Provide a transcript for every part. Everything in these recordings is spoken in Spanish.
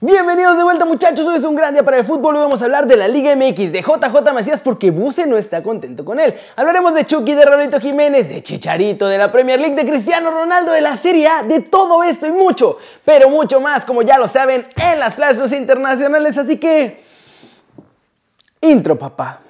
Bienvenidos de vuelta muchachos, hoy es un gran día para el fútbol, hoy vamos a hablar de la Liga MX, de JJ Macías porque Buse no está contento con él. Hablaremos de Chucky, de Raulito Jiménez, de Chicharito, de la Premier League, de Cristiano Ronaldo, de la Serie A, de todo esto y mucho, pero mucho más, como ya lo saben, en las flashes internacionales, así que... Intro, papá.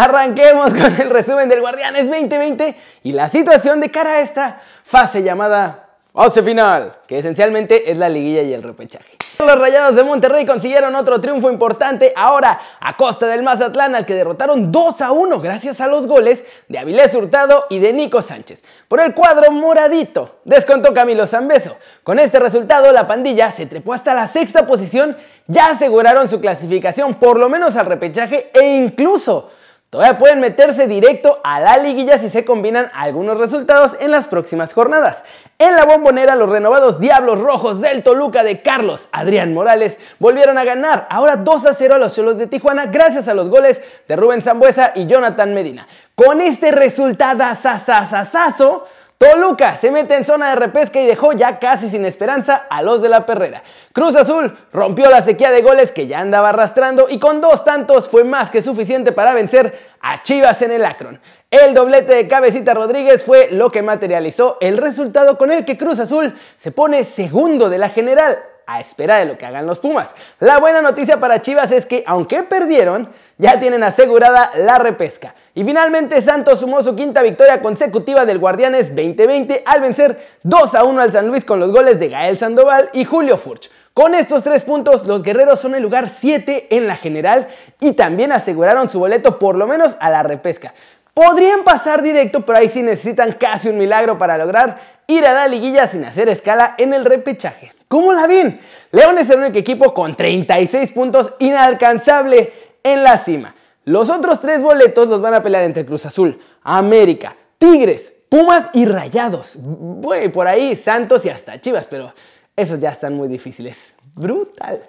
Arranquemos con el resumen del Guardianes 2020 y la situación de cara a esta fase llamada fase final, que esencialmente es la liguilla y el repechaje. Los Rayados de Monterrey consiguieron otro triunfo importante ahora a costa del Mazatlán al que derrotaron 2 a 1 gracias a los goles de Avilés Hurtado y de Nico Sánchez. Por el cuadro moradito descontó Camilo Zambeso. Con este resultado la pandilla se trepó hasta la sexta posición, ya aseguraron su clasificación por lo menos al repechaje e incluso Todavía pueden meterse directo a la liguilla si se combinan algunos resultados en las próximas jornadas. En la bombonera, los renovados Diablos Rojos del Toluca de Carlos Adrián Morales volvieron a ganar, ahora 2 a 0 a los Cholos de Tijuana, gracias a los goles de Rubén Zambuesa y Jonathan Medina. Con este resultado, sasasasazo, Toluca se mete en zona de repesca y dejó ya casi sin esperanza a los de la perrera. Cruz Azul rompió la sequía de goles que ya andaba arrastrando y con dos tantos fue más que suficiente para vencer a Chivas en el Akron. El doblete de Cabecita Rodríguez fue lo que materializó el resultado con el que Cruz Azul se pone segundo de la general a espera de lo que hagan los Pumas. La buena noticia para Chivas es que aunque perdieron, ya tienen asegurada la repesca. Y finalmente Santos sumó su quinta victoria consecutiva del Guardianes 2020 al vencer 2 a 1 al San Luis con los goles de Gael Sandoval y Julio Furch. Con estos tres puntos, los guerreros son el lugar 7 en la general y también aseguraron su boleto por lo menos a la repesca. Podrían pasar directo, pero ahí sí necesitan casi un milagro para lograr ir a la liguilla sin hacer escala en el repechaje. ¿Cómo la ven? León es el único equipo con 36 puntos inalcanzable en la cima. Los otros tres boletos los van a pelear entre Cruz Azul, América, Tigres, Pumas y Rayados. Bueno, por ahí Santos y hasta Chivas, pero esos ya están muy difíciles. Brutal.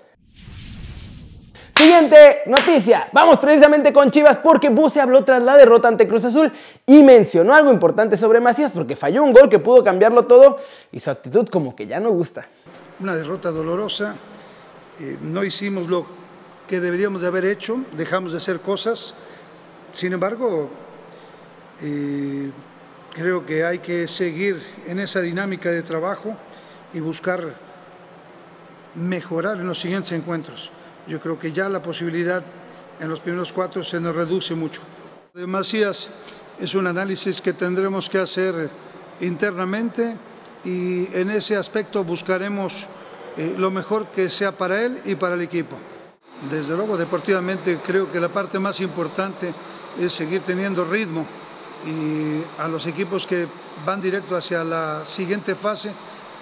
Siguiente noticia. Vamos precisamente con Chivas porque Buse habló tras la derrota ante Cruz Azul y mencionó algo importante sobre Macías porque falló un gol que pudo cambiarlo todo y su actitud como que ya no gusta. Una derrota dolorosa. Eh, no hicimos lo que deberíamos de haber hecho, dejamos de hacer cosas. Sin embargo, eh, creo que hay que seguir en esa dinámica de trabajo y buscar mejorar en los siguientes encuentros. Yo creo que ya la posibilidad en los primeros cuatro se nos reduce mucho. De Macías es un análisis que tendremos que hacer internamente y en ese aspecto buscaremos eh, lo mejor que sea para él y para el equipo. Desde luego, deportivamente creo que la parte más importante es seguir teniendo ritmo y a los equipos que van directo hacia la siguiente fase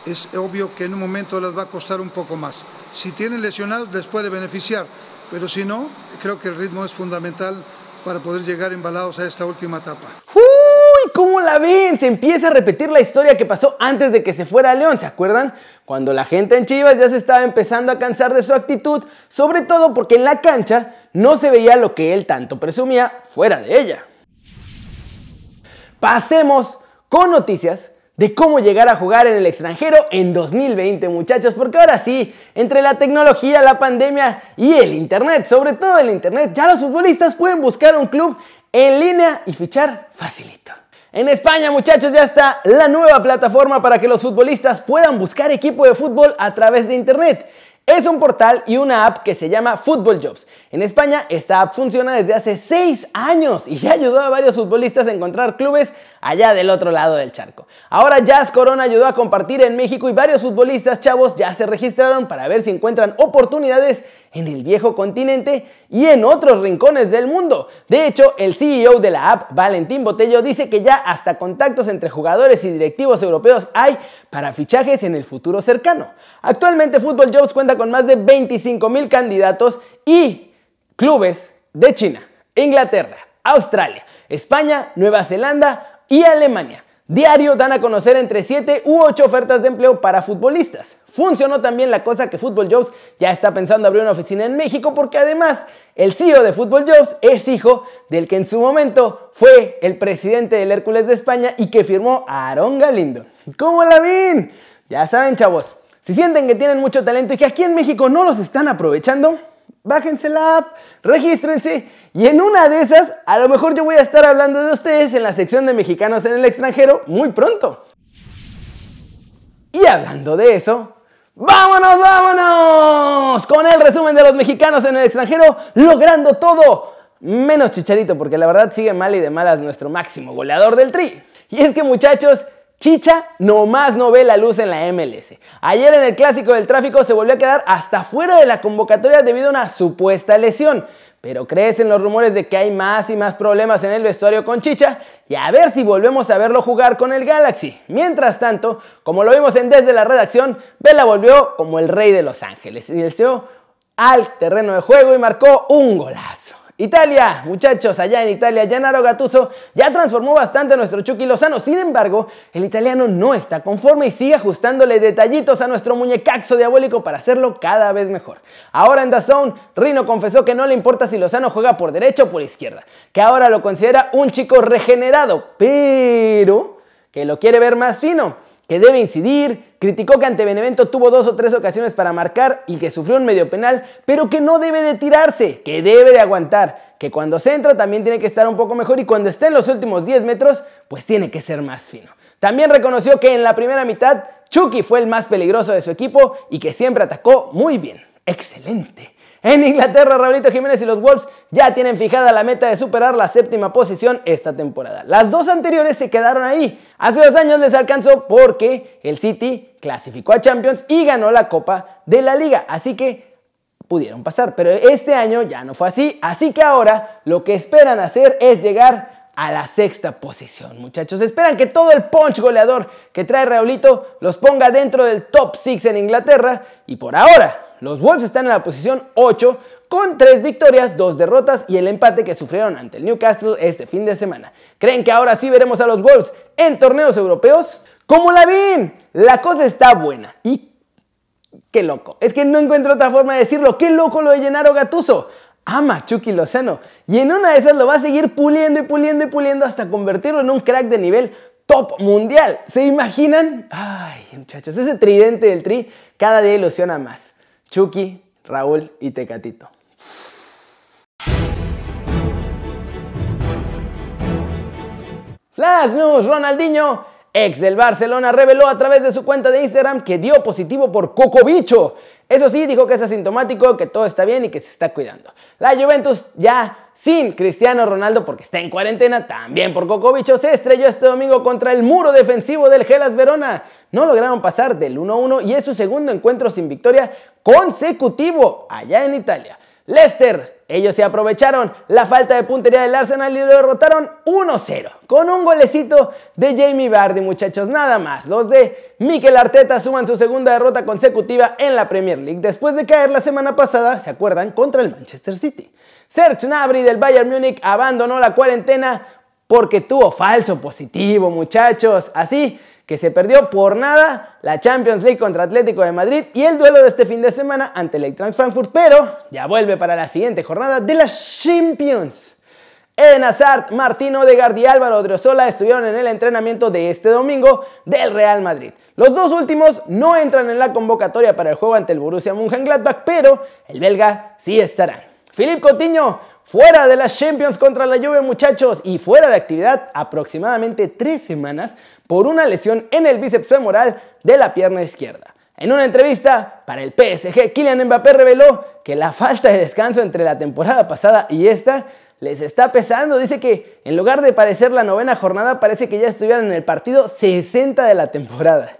es obvio que en un momento les va a costar un poco más. Si tienen lesionados les puede beneficiar, pero si no, creo que el ritmo es fundamental para poder llegar embalados a esta última etapa. ¿Cómo la ven? Se empieza a repetir la historia que pasó antes de que se fuera a León, ¿se acuerdan? Cuando la gente en Chivas ya se estaba empezando a cansar de su actitud, sobre todo porque en la cancha no se veía lo que él tanto presumía fuera de ella. Pasemos con noticias de cómo llegar a jugar en el extranjero en 2020, muchachos, porque ahora sí, entre la tecnología, la pandemia y el internet, sobre todo el internet, ya los futbolistas pueden buscar un club en línea y fichar facilito. En España, muchachos, ya está la nueva plataforma para que los futbolistas puedan buscar equipo de fútbol a través de internet. Es un portal y una app que se llama Football Jobs. En España esta app funciona desde hace 6 años y ya ayudó a varios futbolistas a encontrar clubes allá del otro lado del charco. Ahora Jazz Corona ayudó a compartir en México y varios futbolistas chavos ya se registraron para ver si encuentran oportunidades en el viejo continente y en otros rincones del mundo. De hecho, el CEO de la app, Valentín Botello, dice que ya hasta contactos entre jugadores y directivos europeos hay para fichajes en el futuro cercano. Actualmente Football Jobs cuenta con más de 25 mil candidatos y clubes de China, Inglaterra, Australia, España, Nueva Zelanda y Alemania. Diario dan a conocer entre 7 u 8 ofertas de empleo para futbolistas. Funcionó también la cosa que Football Jobs ya está pensando abrir una oficina en México porque además el CEO de Football Jobs es hijo del que en su momento fue el presidente del Hércules de España y que firmó a Aarón Galindo. ¿Cómo la ven? Ya saben, chavos, si sienten que tienen mucho talento y que aquí en México no los están aprovechando, bájense la app, regístrense y en una de esas, a lo mejor yo voy a estar hablando de ustedes en la sección de mexicanos en el extranjero muy pronto. Y hablando de eso, ¡vámonos, vámonos! Con el resumen de los mexicanos en el extranjero, logrando todo. Menos Chicharito, porque la verdad sigue mal y de malas nuestro máximo goleador del tri. Y es que muchachos, Chicha nomás no ve la luz en la MLS. Ayer en el clásico del tráfico se volvió a quedar hasta fuera de la convocatoria debido a una supuesta lesión. Pero crecen los rumores de que hay más y más problemas en el vestuario con Chicha y a ver si volvemos a verlo jugar con el Galaxy. Mientras tanto, como lo vimos en Desde la Redacción, Vela volvió como el rey de Los Ángeles y deseó al terreno de juego y marcó un golazo. Italia, muchachos, allá en Italia, Gennaro Gattuso ya transformó bastante a nuestro Chucky Lozano. Sin embargo, el italiano no está conforme y sigue ajustándole detallitos a nuestro muñecaxo diabólico para hacerlo cada vez mejor. Ahora en Zone, Rino confesó que no le importa si Lozano juega por derecha o por izquierda, que ahora lo considera un chico regenerado, pero que lo quiere ver más fino que debe incidir, criticó que ante Benevento tuvo dos o tres ocasiones para marcar y que sufrió un medio penal, pero que no debe de tirarse, que debe de aguantar, que cuando se entra también tiene que estar un poco mejor y cuando esté en los últimos 10 metros, pues tiene que ser más fino. También reconoció que en la primera mitad Chucky fue el más peligroso de su equipo y que siempre atacó muy bien. Excelente. En Inglaterra, Raulito Jiménez y los Wolves ya tienen fijada la meta de superar la séptima posición esta temporada. Las dos anteriores se quedaron ahí. Hace dos años les alcanzó porque el City clasificó a Champions y ganó la Copa de la Liga. Así que pudieron pasar. Pero este año ya no fue así. Así que ahora lo que esperan hacer es llegar a la sexta posición, muchachos. Esperan que todo el punch goleador que trae Raulito los ponga dentro del top 6 en Inglaterra. Y por ahora los Wolves están en la posición 8 con 3 victorias, 2 derrotas y el empate que sufrieron ante el Newcastle este fin de semana. ¿Creen que ahora sí veremos a los Wolves en torneos europeos? ¿Cómo la ven? La cosa está buena y qué loco. Es que no encuentro otra forma de decirlo. Qué loco lo de Gennaro Gatuso. Ama Chucky Lozano y en una de esas lo va a seguir puliendo y puliendo y puliendo hasta convertirlo en un crack de nivel top mundial. ¿Se imaginan? Ay, muchachos, ese tridente del tri cada día ilusiona más. Chucky, Raúl y Tecatito. Flash News, Ronaldinho, ex del Barcelona, reveló a través de su cuenta de Instagram que dio positivo por Cocobicho. Eso sí, dijo que es asintomático, que todo está bien y que se está cuidando. La Juventus ya sin Cristiano Ronaldo porque está en cuarentena, también por Cocobicho, se estrelló este domingo contra el muro defensivo del Gelas Verona. No lograron pasar del 1-1 y es su segundo encuentro sin victoria consecutivo allá en Italia. Leicester, ellos se aprovecharon la falta de puntería del Arsenal y lo derrotaron 1-0 con un golecito de Jamie Vardy, muchachos, nada más. Los de Mikel Arteta suman su segunda derrota consecutiva en la Premier League después de caer la semana pasada, ¿se acuerdan?, contra el Manchester City. Serge Gnabry del Bayern Múnich abandonó la cuarentena porque tuvo falso positivo, muchachos. Así que se perdió por nada la Champions League contra Atlético de Madrid y el duelo de este fin de semana ante el Eintracht Frankfurt, pero ya vuelve para la siguiente jornada de las Champions. Eden Hazard, Martín Odegaard y Álvaro Odriozola estuvieron en el entrenamiento de este domingo del Real Madrid. Los dos últimos no entran en la convocatoria para el juego ante el Borussia Mönchengladbach, pero el belga sí estará. Philippe Coutinho fuera de las Champions contra la Juve, muchachos, y fuera de actividad aproximadamente tres semanas por una lesión en el bíceps femoral de la pierna izquierda. En una entrevista para el PSG, Kylian Mbappé reveló que la falta de descanso entre la temporada pasada y esta les está pesando. Dice que en lugar de parecer la novena jornada, parece que ya estuvieran en el partido 60 de la temporada.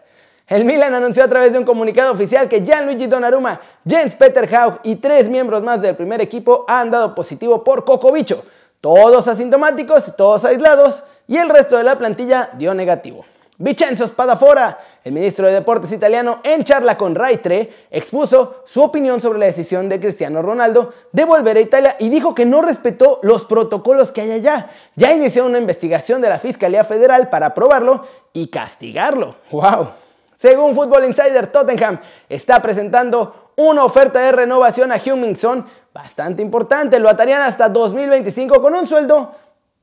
El Milan anunció a través de un comunicado oficial que Gianluigi Donnarumma, Jens Peter Haug y tres miembros más del primer equipo han dado positivo por Cocobicho. Todos asintomáticos, todos aislados, y el resto de la plantilla dio negativo. Vincenzo Spadafora, el ministro de Deportes italiano, en charla con Rai 3, expuso su opinión sobre la decisión de Cristiano Ronaldo de volver a Italia y dijo que no respetó los protocolos que hay allá. Ya inició una investigación de la Fiscalía Federal para probarlo y castigarlo. ¡Wow! Según Football Insider, Tottenham está presentando una oferta de renovación a Heung-Min Son bastante importante. Lo atarían hasta 2025 con un sueldo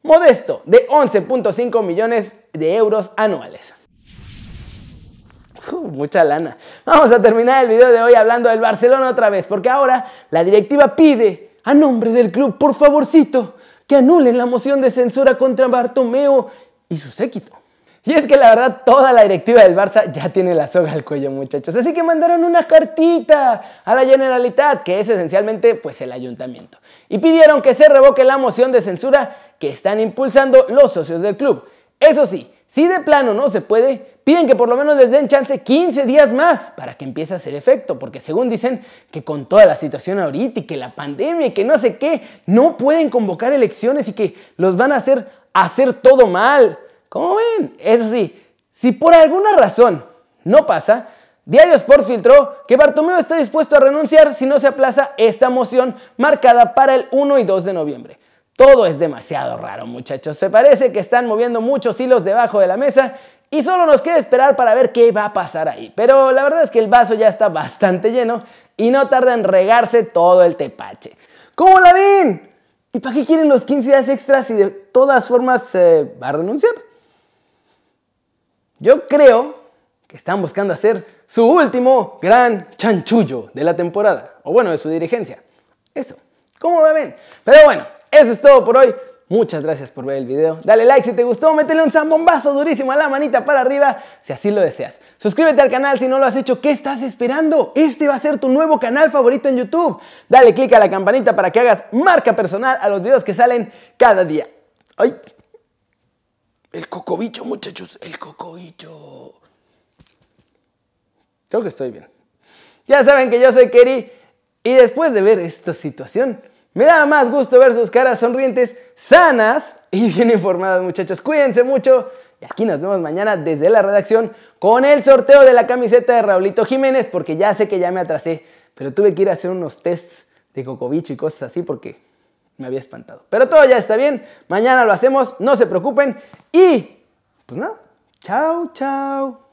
modesto de 11.5 millones de euros anuales. mucha lana. Vamos a terminar el video de hoy hablando del Barcelona otra vez, porque ahora la directiva pide a nombre del club, por favorcito, que anulen la moción de censura contra Bartomeo y su séquito. Y es que la verdad toda la directiva del Barça ya tiene la soga al cuello, muchachos. Así que mandaron una cartita a la Generalitat, que es esencialmente pues el ayuntamiento. Y pidieron que se revoque la moción de censura que están impulsando los socios del club. Eso sí, si de plano no se puede, piden que por lo menos les den chance 15 días más para que empiece a hacer efecto, porque según dicen que con toda la situación ahorita y que la pandemia y que no sé qué, no pueden convocar elecciones y que los van a hacer hacer todo mal. ¿Cómo ven? Eso sí, si por alguna razón no pasa, Diario Sport filtró que Bartomeu está dispuesto a renunciar si no se aplaza esta moción marcada para el 1 y 2 de noviembre. Todo es demasiado raro, muchachos. Se parece que están moviendo muchos hilos debajo de la mesa y solo nos queda esperar para ver qué va a pasar ahí. Pero la verdad es que el vaso ya está bastante lleno y no tarda en regarse todo el tepache. ¿Cómo la ven? ¿Y para qué quieren los 15 días extras si de todas formas se va a renunciar? Yo creo que están buscando hacer su último gran chanchullo de la temporada, o bueno, de su dirigencia. Eso, ¿cómo me ven? Pero bueno, eso es todo por hoy. Muchas gracias por ver el video. Dale like si te gustó, métele un zambombazo durísimo a la manita para arriba si así lo deseas. Suscríbete al canal si no lo has hecho. ¿Qué estás esperando? Este va a ser tu nuevo canal favorito en YouTube. Dale click a la campanita para que hagas marca personal a los videos que salen cada día. ¡Ay! El cocobicho, muchachos, el cocobicho. Creo que estoy bien. Ya saben que yo soy Kerry y después de ver esta situación, me da más gusto ver sus caras sonrientes, sanas y bien informadas, muchachos. Cuídense mucho y aquí nos vemos mañana desde la redacción con el sorteo de la camiseta de Raulito Jiménez, porque ya sé que ya me atrasé, pero tuve que ir a hacer unos tests de cocobicho y cosas así porque me había espantado. Pero todo ya está bien, mañana lo hacemos, no se preocupen y pues nada, chao, chao.